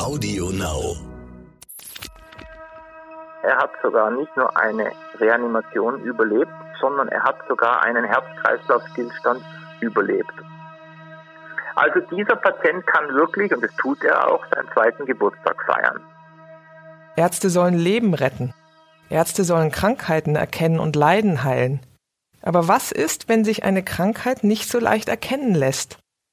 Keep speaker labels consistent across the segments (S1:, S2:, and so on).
S1: Audio Now.
S2: Er hat sogar nicht nur eine Reanimation überlebt, sondern er hat sogar einen Herz-Kreislauf-Stillstand überlebt. Also dieser Patient kann wirklich, und das tut er auch, seinen zweiten Geburtstag feiern.
S3: Ärzte sollen Leben retten. Ärzte sollen Krankheiten erkennen und Leiden heilen. Aber was ist, wenn sich eine Krankheit nicht so leicht erkennen lässt?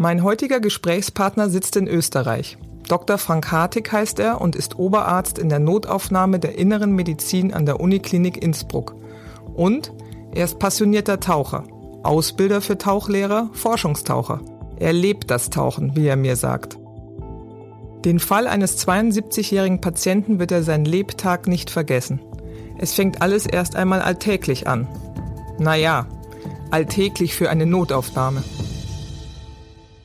S3: Mein heutiger Gesprächspartner sitzt in Österreich. Dr. Frank Hartig heißt er und ist Oberarzt in der Notaufnahme der Inneren Medizin an der Uniklinik Innsbruck. Und er ist passionierter Taucher, Ausbilder für Tauchlehrer, Forschungstaucher. Er lebt das Tauchen, wie er mir sagt. Den Fall eines 72-jährigen Patienten wird er sein Lebtag nicht vergessen. Es fängt alles erst einmal alltäglich an. Naja, alltäglich für eine Notaufnahme.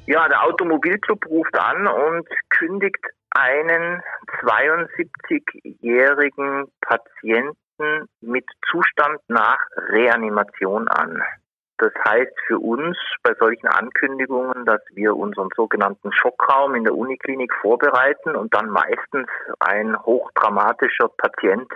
S2: Ja, der Automobilclub ruft an und kündigt einen 72-jährigen Patienten mit Zustand nach Reanimation an. Das heißt für uns bei solchen Ankündigungen, dass wir unseren sogenannten Schockraum in der Uniklinik vorbereiten und dann meistens ein hochdramatischer Patient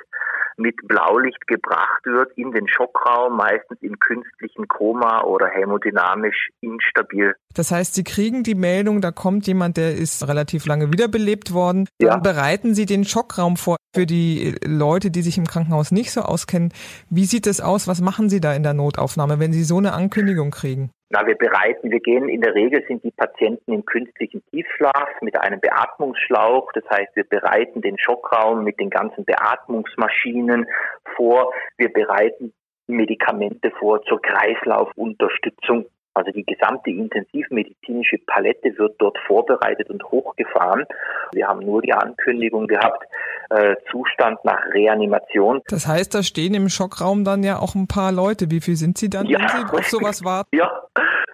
S2: mit Blaulicht gebracht wird in den Schockraum, meistens im künstlichen Koma oder hämodynamisch instabil.
S3: Das heißt, Sie kriegen die Meldung, da kommt jemand, der ist relativ lange wiederbelebt worden. Dann ja. bereiten Sie den Schockraum vor für die Leute, die sich im Krankenhaus nicht so auskennen. Wie sieht es aus? Was machen Sie da in der Notaufnahme, wenn Sie so eine Ankündigung kriegen?
S2: Na, wir bereiten, wir gehen, in der Regel sind die Patienten im künstlichen Tiefschlaf mit einem Beatmungsschlauch. Das heißt, wir bereiten den Schockraum mit den ganzen Beatmungsmaschinen vor. Wir bereiten Medikamente vor zur Kreislaufunterstützung. Also die gesamte intensivmedizinische Palette wird dort vorbereitet und hochgefahren. Wir haben nur die Ankündigung gehabt, äh, Zustand nach Reanimation.
S3: Das heißt, da stehen im Schockraum dann ja auch ein paar Leute. Wie viel sind Sie dann,
S2: ja.
S3: wenn Sie auf sowas warten?
S2: Ja,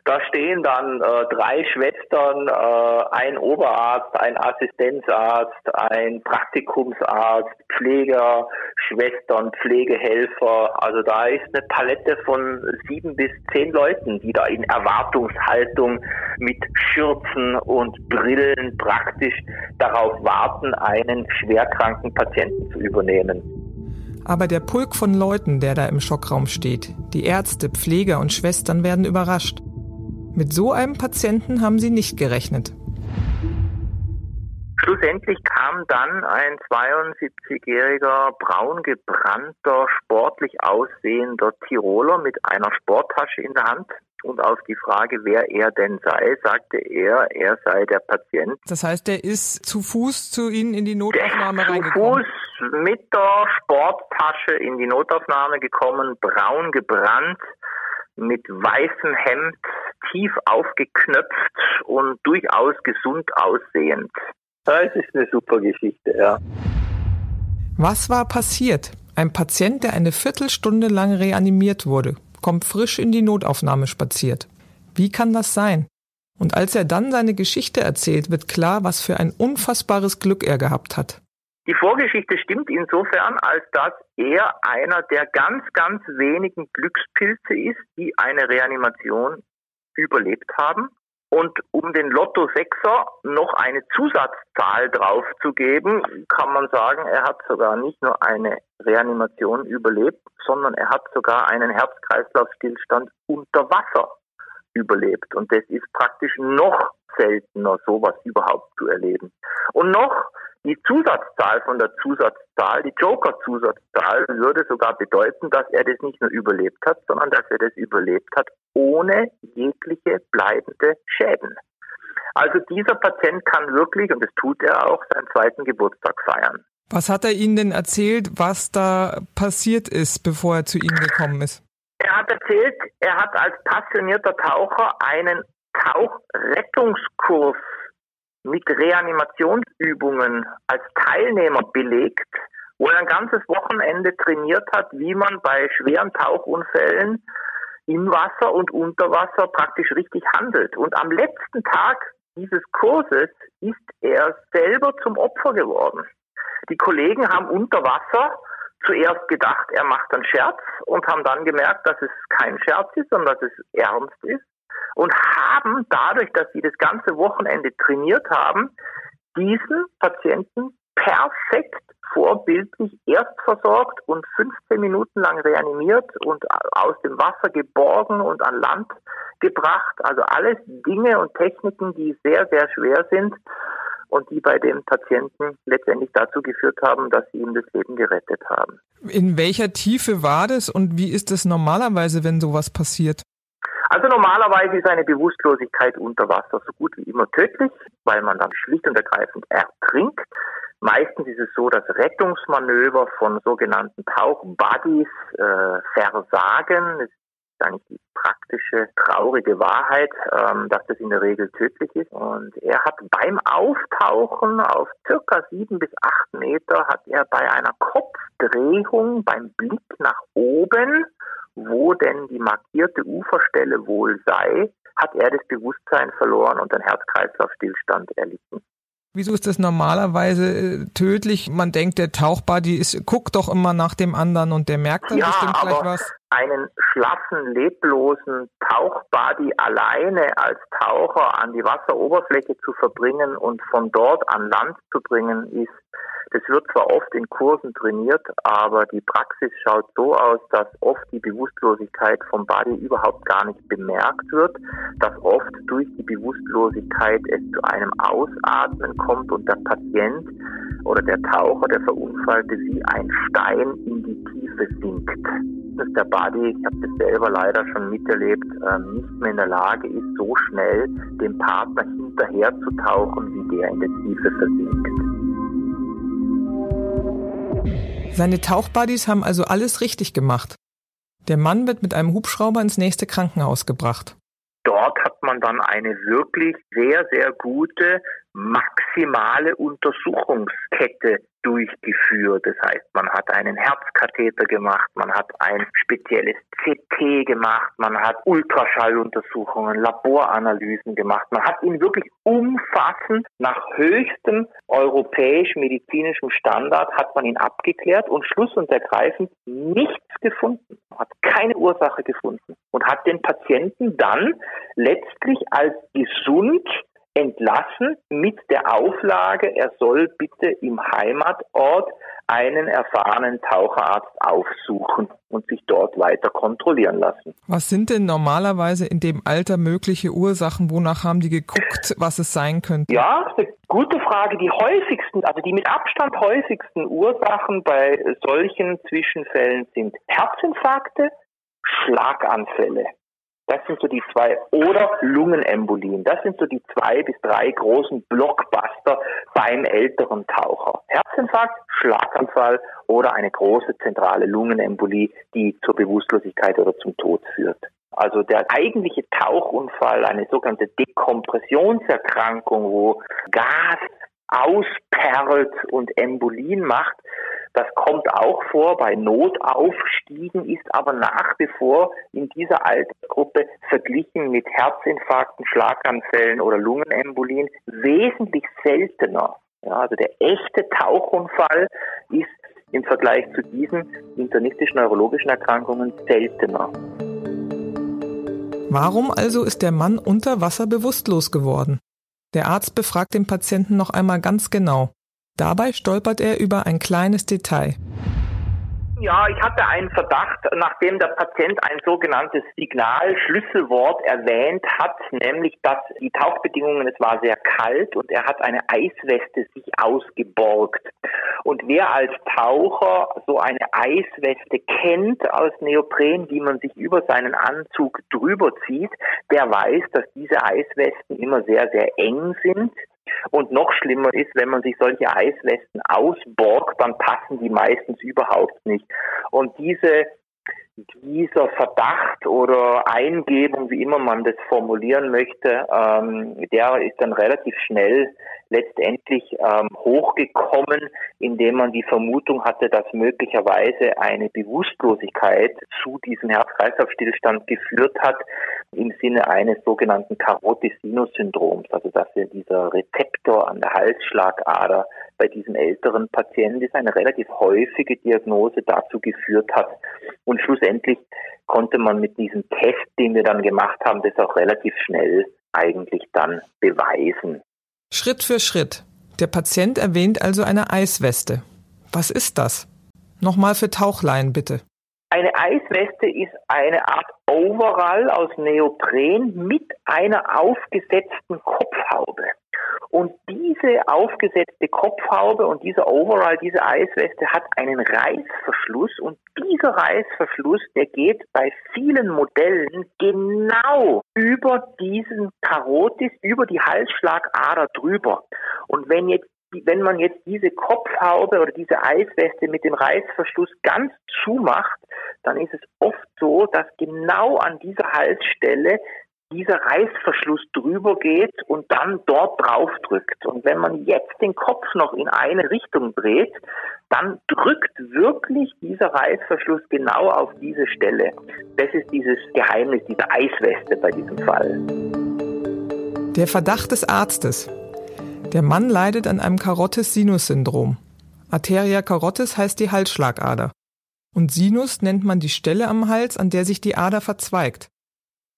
S2: da stehen dann äh, drei Schwestern, äh, ein Oberarzt, ein Assistenzarzt, ein Praktikumsarzt, Pfleger, Schwestern, Pflegehelfer. Also da ist eine Palette von sieben bis zehn Leuten, die da in Erwartungshaltung mit Schürzen und Brillen praktisch darauf warten, einen schwerkranken Patienten zu übernehmen.
S3: Aber der Pulk von Leuten, der da im Schockraum steht, die Ärzte, Pfleger und Schwestern werden überrascht. Mit so einem Patienten haben sie nicht gerechnet.
S2: Schlussendlich kam dann ein 72-jähriger, braun gebrannter, sportlich aussehender Tiroler mit einer Sporttasche in der Hand. Und auf die Frage, wer er denn sei, sagte er, er sei der Patient.
S3: Das heißt, er ist zu Fuß zu Ihnen in die Notaufnahme der reingekommen?
S2: Zu Fuß mit der Sporttasche in die Notaufnahme gekommen, braun gebrannt, mit weißem Hemd, tief aufgeknöpft und durchaus gesund aussehend. Das ist eine super Geschichte, ja.
S3: Was war passiert? Ein Patient, der eine Viertelstunde lang reanimiert wurde, kommt frisch in die Notaufnahme spaziert. Wie kann das sein? Und als er dann seine Geschichte erzählt, wird klar, was für ein unfassbares Glück er gehabt hat.
S2: Die Vorgeschichte stimmt insofern, als dass er einer der ganz, ganz wenigen Glückspilze ist, die eine Reanimation überlebt haben. Und um den Lotto Sechser noch eine Zusatzzahl draufzugeben, kann man sagen, er hat sogar nicht nur eine Reanimation überlebt, sondern er hat sogar einen Herz-Kreislauf-Stillstand unter Wasser überlebt. Und das ist praktisch noch seltener, sowas überhaupt zu erleben. Und noch die Zusatzzahl von der Zusatzzahl, die Joker-Zusatzzahl, würde sogar bedeuten, dass er das nicht nur überlebt hat, sondern dass er das überlebt hat ohne jegliche bleibende Schäden. Also dieser Patient kann wirklich, und das tut er auch, seinen zweiten Geburtstag feiern.
S3: Was hat er Ihnen denn erzählt, was da passiert ist, bevor er zu Ihnen gekommen ist?
S2: Er hat erzählt, er hat als passionierter Taucher einen Tauchrettungskurs mit Reanimationsübungen als Teilnehmer belegt, wo er ein ganzes Wochenende trainiert hat, wie man bei schweren Tauchunfällen im Wasser und unter Wasser praktisch richtig handelt. Und am letzten Tag dieses Kurses ist er selber zum Opfer geworden. Die Kollegen haben unter Wasser zuerst gedacht, er macht einen Scherz und haben dann gemerkt, dass es kein Scherz ist, sondern dass es ernst ist und haben dadurch, dass sie das ganze Wochenende trainiert haben, diesen Patienten perfekt vorbildlich erst versorgt und 15 Minuten lang reanimiert und aus dem Wasser geborgen und an Land gebracht. Also alles Dinge und Techniken, die sehr, sehr schwer sind und die bei dem Patienten letztendlich dazu geführt haben, dass sie ihm das Leben gerettet haben.
S3: In welcher Tiefe war das und wie ist es normalerweise, wenn sowas passiert?
S2: Also normalerweise ist eine Bewusstlosigkeit unter Wasser so gut wie immer tödlich, weil man dann schlicht und ergreifend ertrinkt. Meistens ist es so, dass Rettungsmanöver von sogenannten Tauchbuddies äh, versagen. Das ist eigentlich die praktische, traurige Wahrheit, ähm, dass das in der Regel tödlich ist. Und er hat beim Auftauchen auf circa sieben bis acht Meter hat er bei einer Kopfdrehung, beim Blick nach oben, wo denn die markierte Uferstelle wohl sei, hat er das Bewusstsein verloren und einen Herz-Kreislauf-Stillstand erlitten.
S3: Wieso ist das normalerweise äh, tödlich? Man denkt, der Tauchbuddy ist, guckt doch immer nach dem anderen und der merkt dann
S2: ja,
S3: bestimmt gleich
S2: aber
S3: was.
S2: Einen schlaffen, leblosen Tauchbuddy alleine als Taucher an die Wasseroberfläche zu verbringen und von dort an Land zu bringen, ist das wird zwar oft in Kursen trainiert, aber die Praxis schaut so aus, dass oft die Bewusstlosigkeit vom Body überhaupt gar nicht bemerkt wird, dass oft durch die Bewusstlosigkeit es zu einem Ausatmen kommt und der Patient oder der Taucher, der Verunfallte, wie ein Stein in die Tiefe sinkt. Dass der Body, ich habe das selber leider schon miterlebt, ähm, nicht mehr in der Lage ist, so schnell dem Partner hinterher zu tauchen, wie der in der Tiefe versinkt.
S3: Seine Tauchbuddies haben also alles richtig gemacht. Der Mann wird mit einem Hubschrauber ins nächste Krankenhaus gebracht.
S2: Dort hat man dann eine wirklich sehr, sehr gute maximale Untersuchungskette durchgeführt. Das heißt, man hat einen Herzkatheter gemacht, man hat ein spezielles CT gemacht, man hat Ultraschalluntersuchungen, Laboranalysen gemacht. Man hat ihn wirklich umfassend nach höchstem europäisch-medizinischem Standard hat man ihn abgeklärt und schluss und ergreifend nichts gefunden. Hat keine Ursache gefunden und hat den Patienten dann letztlich als gesund entlassen mit der Auflage, er soll bitte im Heimatort einen erfahrenen Taucherarzt aufsuchen und sich dort weiter kontrollieren lassen.
S3: Was sind denn normalerweise in dem Alter mögliche Ursachen? Wonach haben die geguckt, was es sein könnte?
S2: Ja, eine gute Frage. Die häufigsten, also die mit Abstand häufigsten Ursachen bei solchen Zwischenfällen sind Herzinfarkte, Schlaganfälle. Das sind so die zwei, oder Lungenembolien. Das sind so die zwei bis drei großen Blockbuster beim älteren Taucher. Herzinfarkt, Schlaganfall oder eine große zentrale Lungenembolie, die zur Bewusstlosigkeit oder zum Tod führt. Also der eigentliche Tauchunfall, eine sogenannte Dekompressionserkrankung, wo Gas ausperlt und Embolien macht, das kommt auch vor bei Notaufstiegen, ist aber nach wie vor in dieser Altersgruppe verglichen mit Herzinfarkten, Schlaganfällen oder Lungenembolien wesentlich seltener. Ja, also der echte Tauchunfall ist im Vergleich zu diesen internistischen neurologischen Erkrankungen seltener.
S3: Warum also ist der Mann unter Wasser bewusstlos geworden? Der Arzt befragt den Patienten noch einmal ganz genau. Dabei stolpert er über ein kleines Detail.
S2: Ja, ich hatte einen Verdacht, nachdem der Patient ein sogenanntes Signalschlüsselwort erwähnt hat, nämlich dass die Tauchbedingungen, es war sehr kalt und er hat eine Eisweste sich ausgeborgt. Und wer als Taucher so eine Eisweste kennt aus Neopren, die man sich über seinen Anzug drüber zieht, der weiß, dass diese Eiswesten immer sehr, sehr eng sind und noch schlimmer ist, wenn man sich solche Eiswesten ausborgt, dann passen die meistens überhaupt nicht. Und diese dieser Verdacht oder Eingebung, wie immer man das formulieren möchte, ähm, der ist dann relativ schnell letztendlich ähm, hochgekommen, indem man die Vermutung hatte, dass möglicherweise eine Bewusstlosigkeit zu diesem Herz-Kreislauf-Stillstand geführt hat, im Sinne eines sogenannten Carotis-Sinus-Syndroms, also dass dieser Rezeptor an der Halsschlagader bei diesem älteren Patienten ist eine relativ häufige Diagnose dazu geführt hat. Und schlussendlich konnte man mit diesem Test, den wir dann gemacht haben, das auch relativ schnell eigentlich dann beweisen.
S3: Schritt für Schritt. Der Patient erwähnt also eine Eisweste. Was ist das? Nochmal für Tauchleien bitte.
S2: Eine Eisweste ist eine Art Overall aus Neopren mit einer aufgesetzten Kopfhaube. Und diese aufgesetzte Kopfhaube und dieser Overall, diese Eisweste hat einen Reißverschluss und dieser Reißverschluss, der geht bei vielen Modellen genau über diesen Karotis, über die Halsschlagader drüber. Und wenn jetzt wenn man jetzt diese Kopfhaube oder diese Eisweste mit dem Reißverschluss ganz zumacht, dann ist es oft so, dass genau an dieser Halsstelle dieser Reißverschluss drüber geht und dann dort drauf drückt. Und wenn man jetzt den Kopf noch in eine Richtung dreht, dann drückt wirklich dieser Reißverschluss genau auf diese Stelle. Das ist dieses Geheimnis dieser Eisweste bei diesem Fall.
S3: Der Verdacht des Arztes. Der Mann leidet an einem Carotis-Sinus-Syndrom. Arteria carotis heißt die Halsschlagader. Und Sinus nennt man die Stelle am Hals, an der sich die Ader verzweigt.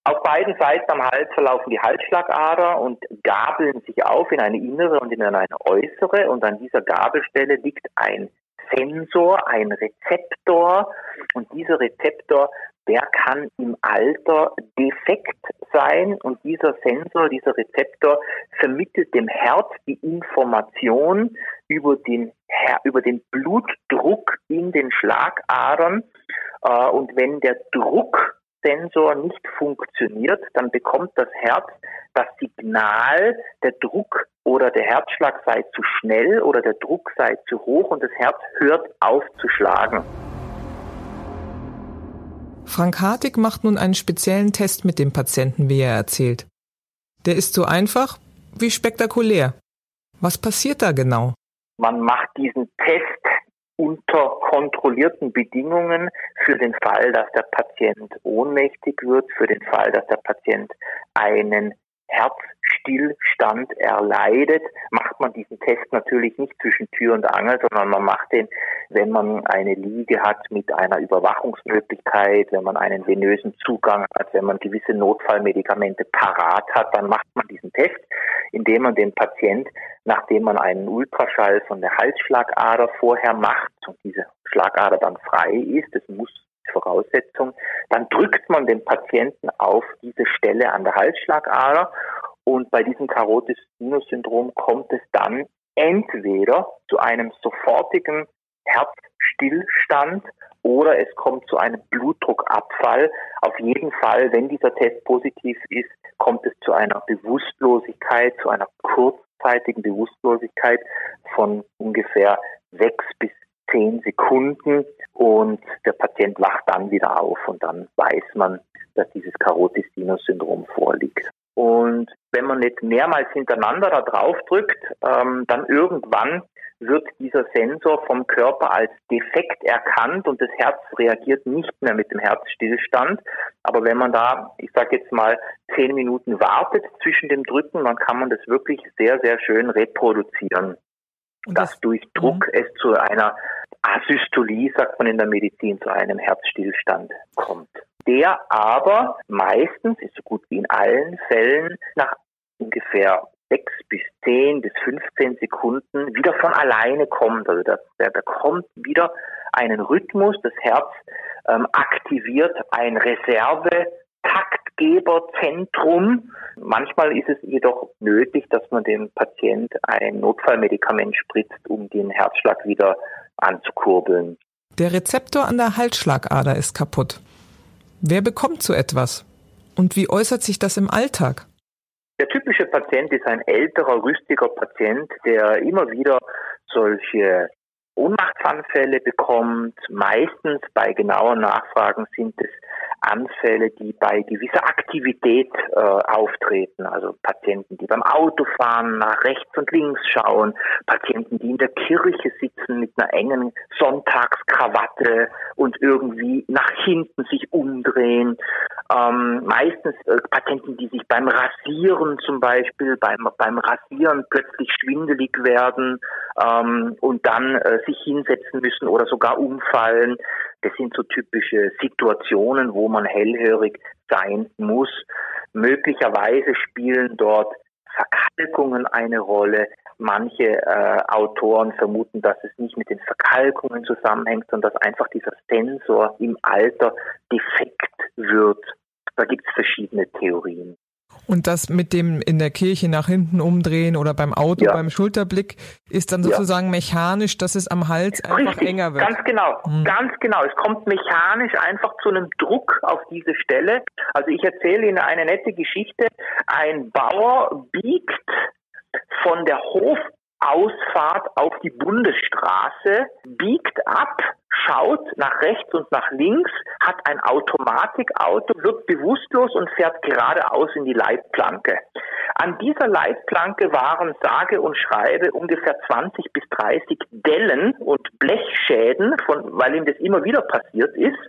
S2: Auf beiden Seiten am Hals verlaufen die Halsschlagader und gabeln sich auf in eine innere und in eine äußere. Und an dieser Gabelstelle liegt ein Sensor, ein Rezeptor. Und dieser Rezeptor, der kann im Alter defekt sein. Und dieser Sensor, dieser Rezeptor vermittelt dem Herz die Information über den, über den Blutdruck in den Schlagadern. Äh, und wenn der Druck Sensor nicht funktioniert, dann bekommt das Herz das Signal, der Druck oder der Herzschlag sei zu schnell oder der Druck sei zu hoch und das Herz hört auf zu schlagen.
S3: Frank Hartig macht nun einen speziellen Test mit dem Patienten, wie er erzählt. Der ist so einfach wie spektakulär. Was passiert da genau?
S2: Man macht diesen Test unter kontrollierten Bedingungen für den Fall, dass der Patient ohnmächtig wird, für den Fall, dass der Patient einen Herzstillstand erleidet, macht man diesen Test natürlich nicht zwischen Tür und Angel, sondern man macht den, wenn man eine Liege hat mit einer Überwachungsmöglichkeit, wenn man einen venösen Zugang hat, wenn man gewisse Notfallmedikamente parat hat, dann macht man diesen Test, indem man den Patient, nachdem man einen Ultraschall von der Halsschlagader vorher macht und diese Schlagader dann frei ist, das muss Voraussetzung, dann drückt man den Patienten auf diese Stelle an der Halsschlagader und bei diesem Carotis-Sinus-Syndrom kommt es dann entweder zu einem sofortigen Herzstillstand oder es kommt zu einem Blutdruckabfall. Auf jeden Fall, wenn dieser Test positiv ist, kommt es zu einer Bewusstlosigkeit, zu einer kurzzeitigen Bewusstlosigkeit von ungefähr sechs bis zehn Sekunden und der Patient wacht dann wieder auf und dann weiß man, dass dieses Carotis-Sinus-Syndrom vorliegt. Und wenn man jetzt mehrmals hintereinander da drauf drückt, ähm, dann irgendwann wird dieser Sensor vom Körper als defekt erkannt und das Herz reagiert nicht mehr mit dem Herzstillstand. Aber wenn man da, ich sage jetzt mal, zehn Minuten wartet zwischen dem Drücken, dann kann man das wirklich sehr, sehr schön reproduzieren. Und dass durch Druck mhm. es zu einer Asystolie, sagt man in der Medizin, zu einem Herzstillstand kommt. Der aber meistens, ist so gut wie in allen Fällen, nach ungefähr sechs bis zehn bis 15 Sekunden wieder von alleine kommt. Also das, der bekommt wieder einen Rhythmus. Das Herz ähm, aktiviert ein Reserve Taktgeberzentrum. Manchmal ist es jedoch nötig, dass man dem Patient ein Notfallmedikament spritzt, um den Herzschlag wieder anzukurbeln.
S3: Der Rezeptor an der Halsschlagader ist kaputt. Wer bekommt so etwas? Und wie äußert sich das im Alltag?
S2: Der typische Patient ist ein älterer, rüstiger Patient, der immer wieder solche Ohnmachtsanfälle bekommt. Meistens bei genauen Nachfragen sind es Anfälle, die bei gewisser Aktivität äh, auftreten. Also Patienten, die beim Autofahren nach rechts und links schauen, Patienten, die in der Kirche sitzen mit einer engen Sonntagskrawatte und irgendwie nach hinten sich umdrehen. Ähm, meistens äh, Patienten, die sich beim Rasieren zum Beispiel, beim, beim Rasieren plötzlich schwindelig werden ähm, und dann äh, sich hinsetzen müssen oder sogar umfallen. Das sind so typische Situationen, wo man hellhörig sein muss. Möglicherweise spielen dort Verkalkungen eine Rolle. Manche äh, Autoren vermuten, dass es nicht mit den Verkalkungen zusammenhängt, sondern dass einfach dieser Sensor im Alter defekt wird. Da gibt es verschiedene Theorien.
S3: Und das mit dem in der Kirche nach hinten umdrehen oder beim Auto, ja. beim Schulterblick, ist dann sozusagen ja. mechanisch, dass es am Hals einfach
S2: Richtig,
S3: enger wird.
S2: Ganz genau, hm. ganz genau. Es kommt mechanisch einfach zu einem Druck auf diese Stelle. Also ich erzähle Ihnen eine nette Geschichte. Ein Bauer biegt von der Hofausfahrt auf die Bundesstraße, biegt ab schaut nach rechts und nach links, hat ein Automatikauto, wird bewusstlos und fährt geradeaus in die Leitplanke. An dieser Leitplanke waren sage und schreibe ungefähr 20 bis 30 Dellen und Blechschäden, von, weil ihm das immer wieder passiert ist.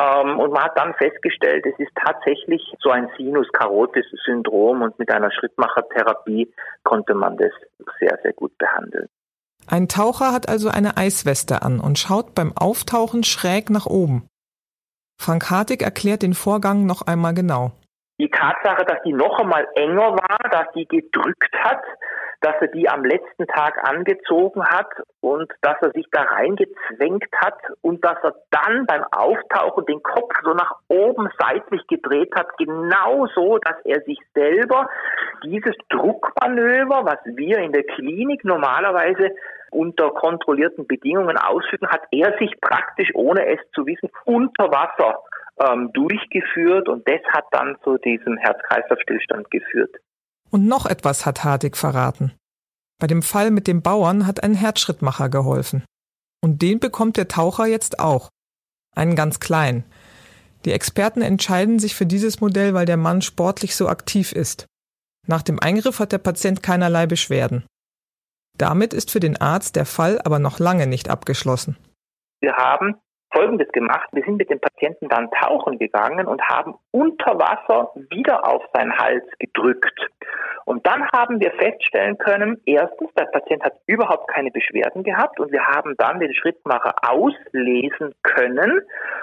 S2: Ähm, und man hat dann festgestellt, es ist tatsächlich so ein Sinus-Carotis-Syndrom und mit einer Schrittmachertherapie konnte man das sehr, sehr gut behandeln.
S3: Ein Taucher hat also eine Eisweste an und schaut beim Auftauchen schräg nach oben. Frank Hartig erklärt den Vorgang noch einmal genau.
S2: Die Tatsache, dass die noch einmal enger war, dass die gedrückt hat, dass er die am letzten Tag angezogen hat und dass er sich da reingezwängt hat und dass er dann beim Auftauchen den Kopf so nach oben seitlich gedreht hat, genau so, dass er sich selber dieses Druckmanöver, was wir in der Klinik normalerweise unter kontrollierten Bedingungen ausführen, hat er sich praktisch, ohne es zu wissen, unter Wasser ähm, durchgeführt und das hat dann zu diesem Herz-Kreislauf-Stillstand geführt.
S3: Und noch etwas hat Hartig verraten. Bei dem Fall mit dem Bauern hat ein Herzschrittmacher geholfen. Und den bekommt der Taucher jetzt auch. Einen ganz kleinen. Die Experten entscheiden sich für dieses Modell, weil der Mann sportlich so aktiv ist. Nach dem Eingriff hat der Patient keinerlei Beschwerden. Damit ist für den Arzt der Fall aber noch lange nicht abgeschlossen.
S2: Wir haben Folgendes gemacht. Wir sind mit dem Patienten dann tauchen gegangen und haben unter Wasser wieder auf seinen Hals gedrückt. Und dann haben wir feststellen können, erstens, der Patient hat überhaupt keine Beschwerden gehabt und wir haben dann den Schrittmacher auslesen können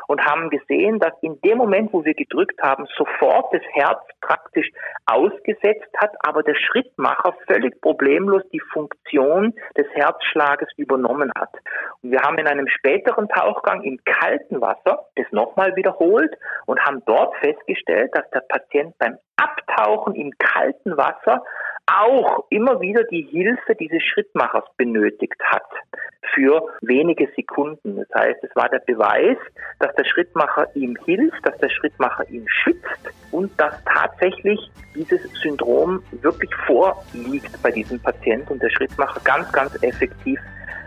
S2: und haben gesehen, dass in dem Moment, wo wir gedrückt haben, sofort das Herz praktisch ausgesetzt hat, aber der Schrittmacher völlig problemlos die Funktion des Herzschlages übernommen hat. Und wir haben in einem späteren Tauchgang im kalten Wasser das nochmal wiederholt und haben dort festgestellt, dass der Patient beim Abtauchen im kalten Wasser auch immer wieder die Hilfe dieses Schrittmachers benötigt hat für wenige Sekunden. Das heißt, es war der Beweis, dass der Schrittmacher ihm hilft, dass der Schrittmacher ihn schützt und dass tatsächlich dieses Syndrom wirklich vorliegt bei diesem Patienten und der Schrittmacher ganz, ganz effektiv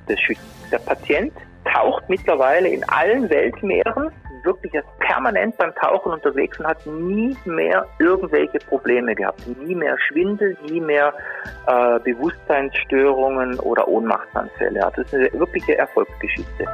S2: das schützt. Der Patient taucht mittlerweile in allen Weltmeeren, wirklich ist permanent beim Tauchen unterwegs und hat nie mehr irgendwelche Probleme gehabt. Nie mehr Schwindel, nie mehr äh, Bewusstseinsstörungen oder Ohnmachtsanfälle. Also das ist eine wirkliche Erfolgsgeschichte.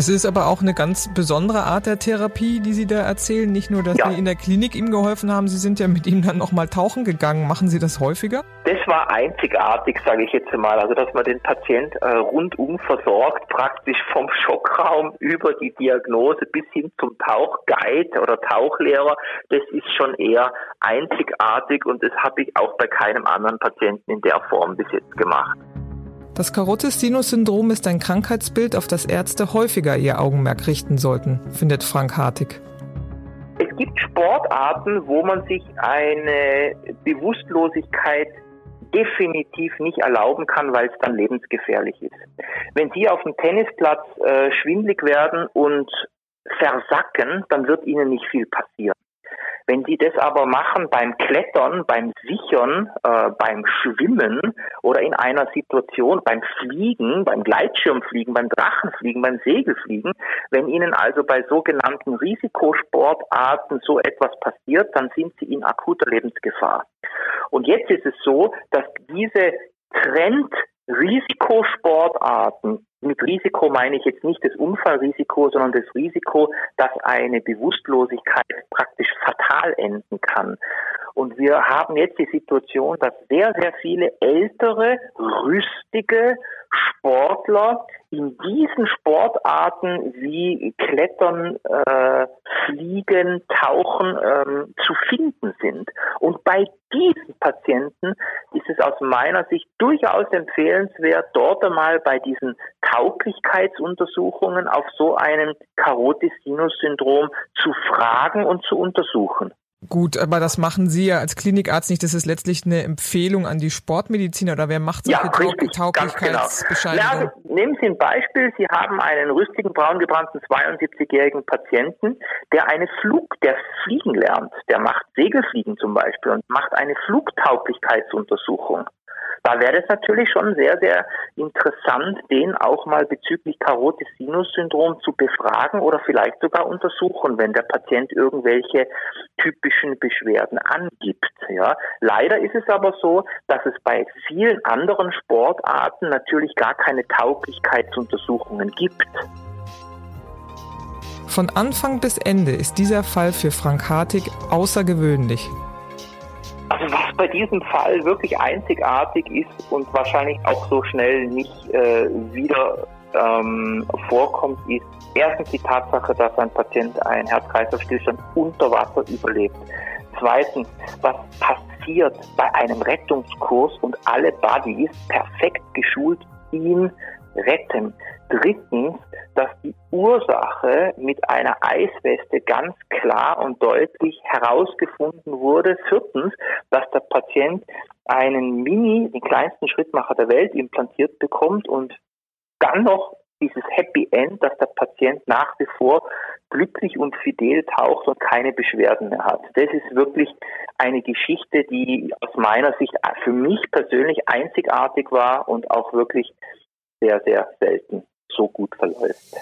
S3: Es ist aber auch eine ganz besondere Art der Therapie, die Sie da erzählen. Nicht nur, dass ja. Sie in der Klinik ihm geholfen haben, Sie sind ja mit ihm dann nochmal tauchen gegangen. Machen Sie das häufiger?
S2: Das war einzigartig, sage ich jetzt mal. Also, dass man den Patient äh, rundum versorgt, praktisch vom Schockraum über die Diagnose bis hin zum Tauchguide oder Tauchlehrer, das ist schon eher einzigartig und das habe ich auch bei keinem anderen Patienten in der Form bis jetzt gemacht.
S3: Das Carotis-Sinus-Syndrom ist ein Krankheitsbild, auf das Ärzte häufiger ihr Augenmerk richten sollten, findet Frank Hartig.
S2: Es gibt Sportarten, wo man sich eine Bewusstlosigkeit definitiv nicht erlauben kann, weil es dann lebensgefährlich ist. Wenn Sie auf dem Tennisplatz äh, schwindlig werden und versacken, dann wird Ihnen nicht viel passieren. Wenn Sie das aber machen beim Klettern, beim Sichern, äh, beim Schwimmen oder in einer Situation beim Fliegen, beim Gleitschirmfliegen, beim Drachenfliegen, beim Segelfliegen, wenn Ihnen also bei sogenannten Risikosportarten so etwas passiert, dann sind Sie in akuter Lebensgefahr. Und jetzt ist es so, dass diese Trend Risikosportarten, mit Risiko meine ich jetzt nicht das Unfallrisiko, sondern das Risiko, dass eine Bewusstlosigkeit praktisch fatal enden kann. Und wir haben jetzt die Situation, dass sehr, sehr viele ältere, rüstige Sportler in diesen Sportarten wie Klettern, äh, Fliegen, Tauchen ähm, zu finden sind. Und bei diesen Patienten ist es aus meiner Sicht durchaus empfehlenswert, dort einmal bei diesen Tauglichkeitsuntersuchungen auf so einen Carotis-Sinus-Syndrom zu fragen und zu untersuchen.
S3: Gut, aber das machen Sie ja als Klinikarzt nicht. Das ist letztlich eine Empfehlung an die Sportmediziner oder wer macht solche
S2: ja, richtig,
S3: Tauglichkeitsbescheinigungen?
S2: Genau. Ja, nehmen Sie ein Beispiel. Sie haben einen rüstigen, braungebrannten 72-jährigen Patienten, der eine Flug, der fliegen lernt. Der macht Segelfliegen zum Beispiel und macht eine Flugtauglichkeitsuntersuchung. Da wäre es natürlich schon sehr, sehr interessant, den auch mal bezüglich Carotis-Sinus-Syndrom zu befragen oder vielleicht sogar untersuchen, wenn der Patient irgendwelche typischen Beschwerden angibt. Ja. Leider ist es aber so, dass es bei vielen anderen Sportarten natürlich gar keine Tauglichkeitsuntersuchungen gibt.
S3: Von Anfang bis Ende ist dieser Fall für Frank Hartig außergewöhnlich.
S2: Also was bei diesem Fall wirklich einzigartig ist und wahrscheinlich auch so schnell nicht äh, wieder ähm, vorkommt, ist erstens die Tatsache, dass ein Patient einen Herz-Kreislauf-Stillstand unter Wasser überlebt. Zweitens, was passiert bei einem Rettungskurs und alle Buddies perfekt geschult ihn retten. Drittens, dass die Ursache mit einer Eisweste ganz klar und deutlich herausgefunden wurde. Viertens, dass der Patient einen Mini, den kleinsten Schrittmacher der Welt, implantiert bekommt und dann noch dieses Happy End, dass der Patient nach wie vor glücklich und fidel taucht und keine Beschwerden mehr hat. Das ist wirklich eine Geschichte, die aus meiner Sicht für mich persönlich einzigartig war und auch wirklich sehr, sehr selten so gut verläuft.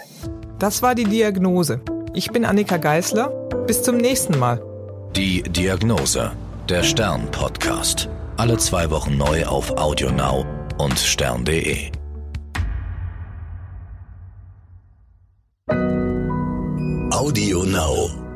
S3: Das war die Diagnose. Ich bin Annika Geißler. Bis zum nächsten Mal.
S1: Die Diagnose, der Stern-Podcast. Alle zwei Wochen neu auf AudioNow und stern.de. AudioNow.